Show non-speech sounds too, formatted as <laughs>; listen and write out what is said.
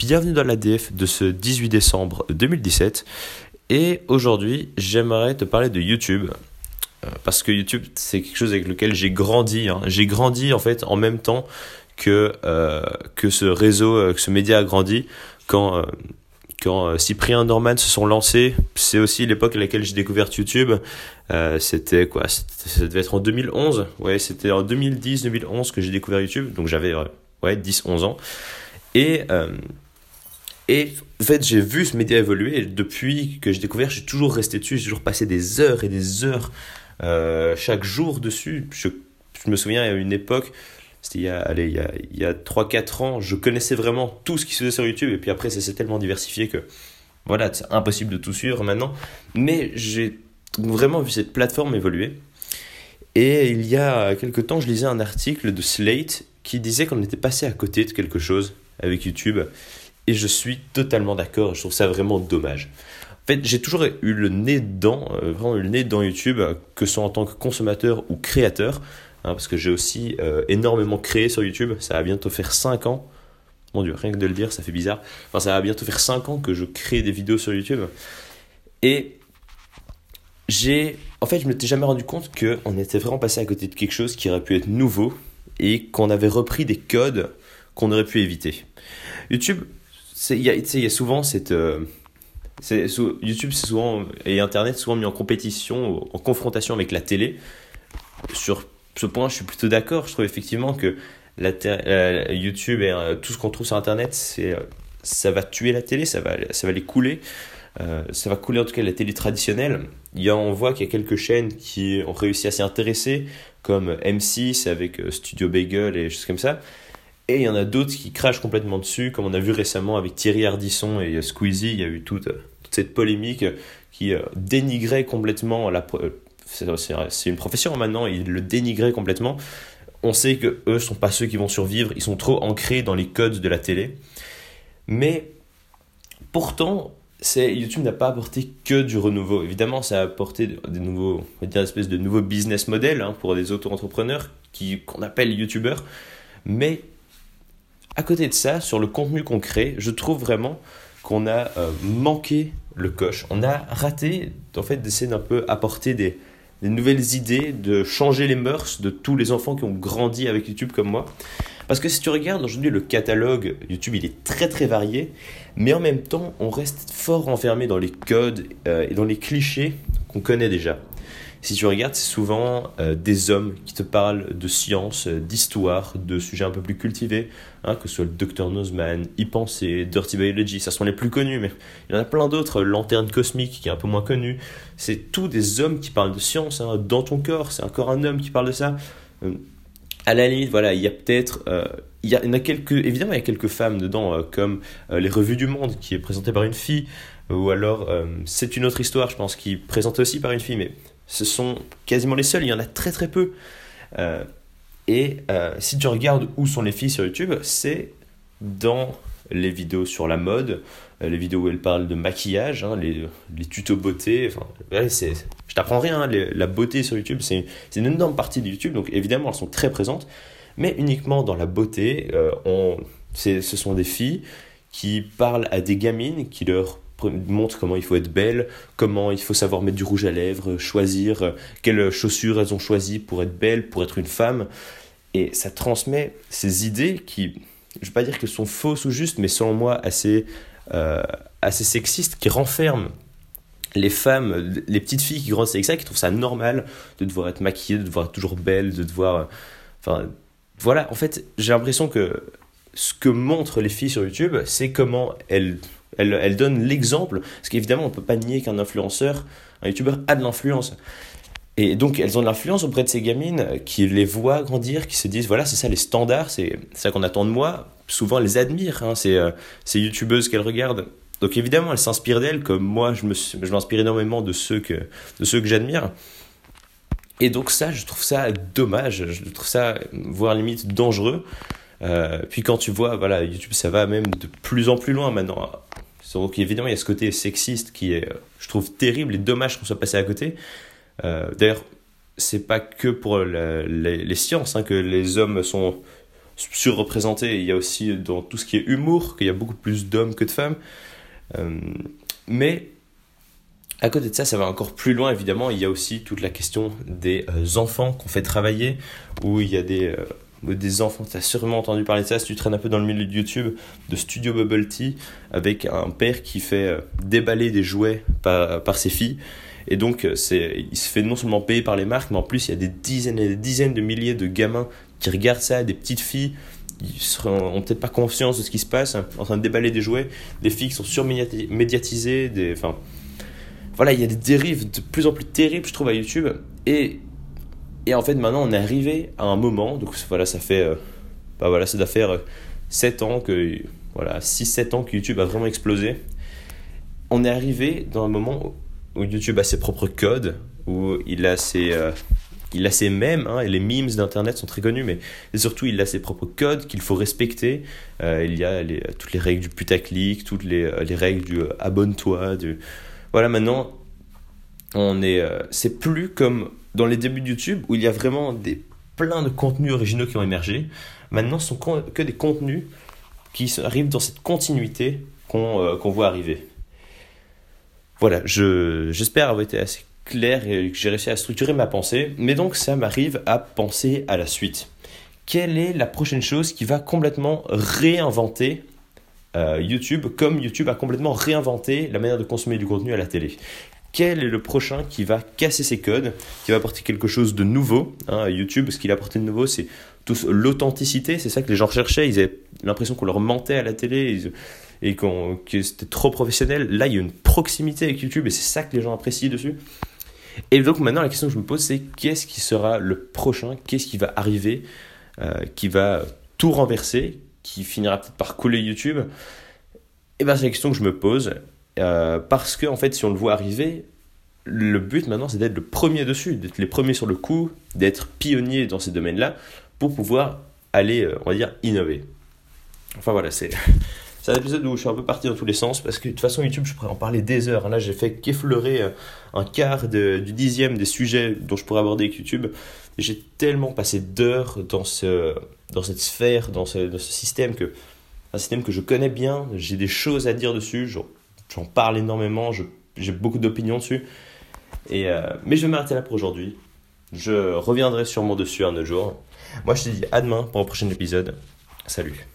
bienvenue dans l'ADF de ce 18 décembre 2017. Et aujourd'hui, j'aimerais te parler de YouTube. Euh, parce que YouTube, c'est quelque chose avec lequel j'ai grandi. hein. J'ai grandi en fait en même temps que, euh, que ce réseau, euh, que ce média a grandi. Quand, quand Cyprien Norman se sont lancés, c'est aussi l'époque à laquelle j'ai découvert YouTube. C'était quoi? Ça devait être en 2011. Ouais, c'était en 2010-2011 que j'ai découvert YouTube. Donc j'avais ouais, 10-11 ans. Et, et en fait, j'ai vu ce média évoluer. Depuis que j'ai découvert, j'ai toujours resté dessus. J'ai toujours passé des heures et des heures euh, chaque jour dessus. Je, je me souviens, a une époque, c'était il y a, allez, il y a, il y a 3-4 ans, je connaissais vraiment tout ce qui se faisait sur YouTube. Et puis après, ça s'est tellement diversifié que voilà, c'est impossible de tout suivre maintenant. Mais j'ai vraiment vu cette plateforme évoluer. Et il y a quelques temps, je lisais un article de Slate qui disait qu'on était passé à côté de quelque chose avec YouTube. Et je suis totalement d'accord, je trouve ça vraiment dommage. En fait, j'ai toujours eu le nez dedans, euh, vraiment eu le nez dans YouTube, euh, que ce soit en tant que consommateur ou créateur, hein, parce que j'ai aussi euh, énormément créé sur YouTube. Ça va bientôt faire 5 ans. Mon dieu, rien que de le dire, ça fait bizarre. Enfin, ça va bientôt faire 5 ans que je crée des vidéos sur YouTube. Et j'ai. En fait, je m'étais jamais rendu compte qu'on était vraiment passé à côté de quelque chose qui aurait pu être nouveau et qu'on avait repris des codes qu'on aurait pu éviter. YouTube, il y, a- souvent cette. euh, YouTube souvent, et Internet souvent mis en compétition, en confrontation avec la télé. Sur ce point, je suis plutôt d'accord. Je trouve effectivement que la euh, YouTube et euh, tout ce qu'on trouve sur Internet, c'est, ça va tuer la télé, ça va, ça va les couler. Ça va couler en tout cas la télé traditionnelle. Il y a, on voit qu'il y a quelques chaînes qui ont réussi à s'y intéresser, comme M6 avec Studio Bagel et choses comme ça. Et il y en a d'autres qui crachent complètement dessus, comme on a vu récemment avec Thierry Ardisson et euh, Squeezie. Il y a eu toute, euh, cette polémique qui euh, dénigrait complètement la. C'est une profession maintenant, ils le dénigraient complètement. On sait que eux sont pas ceux qui vont survivre, ils sont trop ancrés dans les codes de la télé. Mais pourtant, YouTube n'a pas apporté que du renouveau. Évidemment, ça a apporté des nouveaux, une espèce de nouveau business model hein, pour des auto-entrepreneurs qui qu'on appelle YouTubeurs. Mais à côté de ça, sur le contenu qu'on crée, je trouve vraiment qu'on a euh, manqué le coche. On a raté, en fait, d'essayer d'un peu apporter des, nouvelles idées, de changer les mœurs de tous les enfants qui ont grandi avec YouTube comme moi. Parce que si tu regardes aujourd'hui le catalogue YouTube, il est très très varié, mais en même temps, on reste fort enfermé dans les codes euh, et dans les clichés qu'on connaît déjà. Si tu regardes, c'est souvent euh, des hommes qui te parlent de science, euh, d'histoire, de sujets un peu plus cultivés, hein, que ce soit le Dr Nozman, Y penser, Dirty Biology, ça sont les plus connus, mais il y en a plein d'autres, Lanterne Cosmique qui est un peu moins connu. C'est tous des hommes qui parlent de science, hein, dans ton corps, c'est encore un homme qui parle de ça. Euh, à la limite, voilà, il y a peut-être, euh, il y, en a quelques, évidemment, il y a quelques femmes dedans, euh, comme euh, les revues du monde qui est présentée par une fille, ou alors euh, c'est une autre histoire, je pense, qui est présentée aussi par une fille, mais ce sont quasiment les seuls, il y en a très très peu. Euh, et euh, si tu regardes où sont les filles sur YouTube, c'est dans les vidéos sur la mode, euh, les vidéos où elles parlent de maquillage, hein, les, les tutos beauté. Enfin, ouais, je t'apprends rien, hein, la beauté sur YouTube, c'est, une énorme partie de YouTube, donc évidemment elles sont très présentes, mais uniquement dans la beauté. ce sont des filles qui parlent à des gamines, qui leur montrent comment il faut être belle, comment il faut savoir mettre du rouge à lèvres, choisir euh, quelles chaussures elles ont choisi pour être belle, pour être une femme. Et ça transmet ces idées qui, je ne vais pas dire qu'elles sont fausses ou justes, mais selon moi assez, euh, assez sexistes, qui renferment les femmes, les petites filles qui grandissent avec ça, qui trouvent ça normal de devoir être maquillée, de devoir être toujours belle, de devoir... euh, Enfin, voilà, en fait, j'ai l'impression que ce que montrent les filles sur YouTube, c'est comment elles, elles, elles donnent l'exemple. Parce qu'évidemment, on ne peut pas nier qu'un influenceur, un YouTuber a de l'influence. Et donc, elles ont de l'influence auprès de ces gamines qui les voient grandir, qui se disent voilà, c'est ça les standards, c'est ça qu'on attend de moi. Souvent, elles admirent hein, ces, euh, youtubeuses qu'elles regardent. Donc, évidemment, elles s'inspirent d'elles, comme moi, je suis- je m'inspire énormément de ceux que, que j'admire. Et donc, ça, je trouve ça dommage, je trouve ça, voire limite, dangereux. Euh, puis quand tu vois, voilà, YouTube, ça va même de plus en plus loin maintenant. Donc évidemment, il y a ce côté sexiste qui est, je trouve, terrible et dommage qu'on soit passé à côté. Euh, D'ailleurs, c'est pas que pour les, les sciences hein, que les hommes sont, surreprésenté. Il y a aussi dans tout ce qui est humour, qu'il y a beaucoup plus d'hommes que de femmes. Euh, mais à côté de ça, ça va encore plus loin, évidemment. Il y a aussi toute la question des euh, enfants qu'on fait travailler, où il y a des, euh, des enfants, tu as sûrement entendu parler de ça, si tu traînes un peu dans le milieu de YouTube, de Studio Bubble Tea, avec un père qui fait euh, déballer des jouets par, par ses filles. Et donc, c'est, il se fait non seulement payer par les marques, mais en plus, il y a des dizaines et des dizaines de milliers de gamins qui regardent ça, des petites filles ils n'ont peut-être pas conscience de ce qui se passe, en train de déballer des jouets, des filles qui sont surmédiatisées, des, enfin, voilà, il y a des dérives de plus en plus terribles, je trouve, à YouTube. Et, et en fait, maintenant, on est arrivé à un moment, donc voilà, ça fait, euh, bah voilà, ça doit faire 7 ans que, voilà, 6-7 ans que YouTube a vraiment explosé. On est arrivé dans un moment où YouTube a ses propres codes, où il a ses, euh, il a ses mèmes, hein, et les memes d'Internet sont très connus, mais surtout il a ses propres codes qu'il faut respecter. Euh, il y a toutes les règles du putaclic, toutes les, les règles du abonne-toi, du voilà, maintenant, on est, euh, c'est plus comme dans les débuts de YouTube où il y a vraiment des plein de contenus originaux qui ont émergé. Maintenant, ce sont que des contenus qui arrivent dans cette continuité qu'on euh, voit arriver. Voilà, j'espère avoir été assez clair et que j'ai réussi à structurer ma pensée. Mais donc, ça m'arrive à penser à la suite. Quelle est la prochaine chose qui va complètement réinventer euh, YouTube, comme YouTube a complètement réinventé la manière de consommer du contenu à la télé? Quel est le prochain qui va casser ses codes, qui va apporter quelque chose de nouveau hein, à YouTube Ce qu'il a apporté de nouveau, c'est l'authenticité. C'est ça que les gens recherchaient. Ils avaient l'impression qu'on leur mentait à la télé et que c'était trop professionnel. Là, il y a une proximité avec YouTube et c'est ça que les gens apprécient dessus. Et donc maintenant, la question que je me pose, c'est qu'est-ce qui sera le prochain? Qu'est-ce qui va arriver euh, Qui va tout renverser qui finira peut-être par couler YouTube? Et eh ben c'est la question que je me pose. Euh, parce que, en fait, si on le voit arriver, le but maintenant, c'est d'être le premier dessus, d'être les premiers sur le coup, d'être pionnier dans ces domaines-là, pour pouvoir aller, euh, on va dire, innover. Enfin voilà, c'est. <laughs> C'est un épisode où je suis un peu parti dans tous les sens parce que de toute façon YouTube je pourrais en parler des heures. Là j'ai fait qu'effleurer euh, un quart du dixième des sujets dont je pourrais aborder avec YouTube. J'ai tellement passé d'heures dans, ce, dans cette sphère, dans ce, système que un système que je connais bien. J'ai des choses à dire dessus. J'en parle énormément. J'ai beaucoup d'opinions dessus. Euh, mais je vais m'arrêter là pour aujourd'hui. Je reviendrai sûrement dessus un autre jour. Moi je te dis à demain pour un prochain épisode. Salut.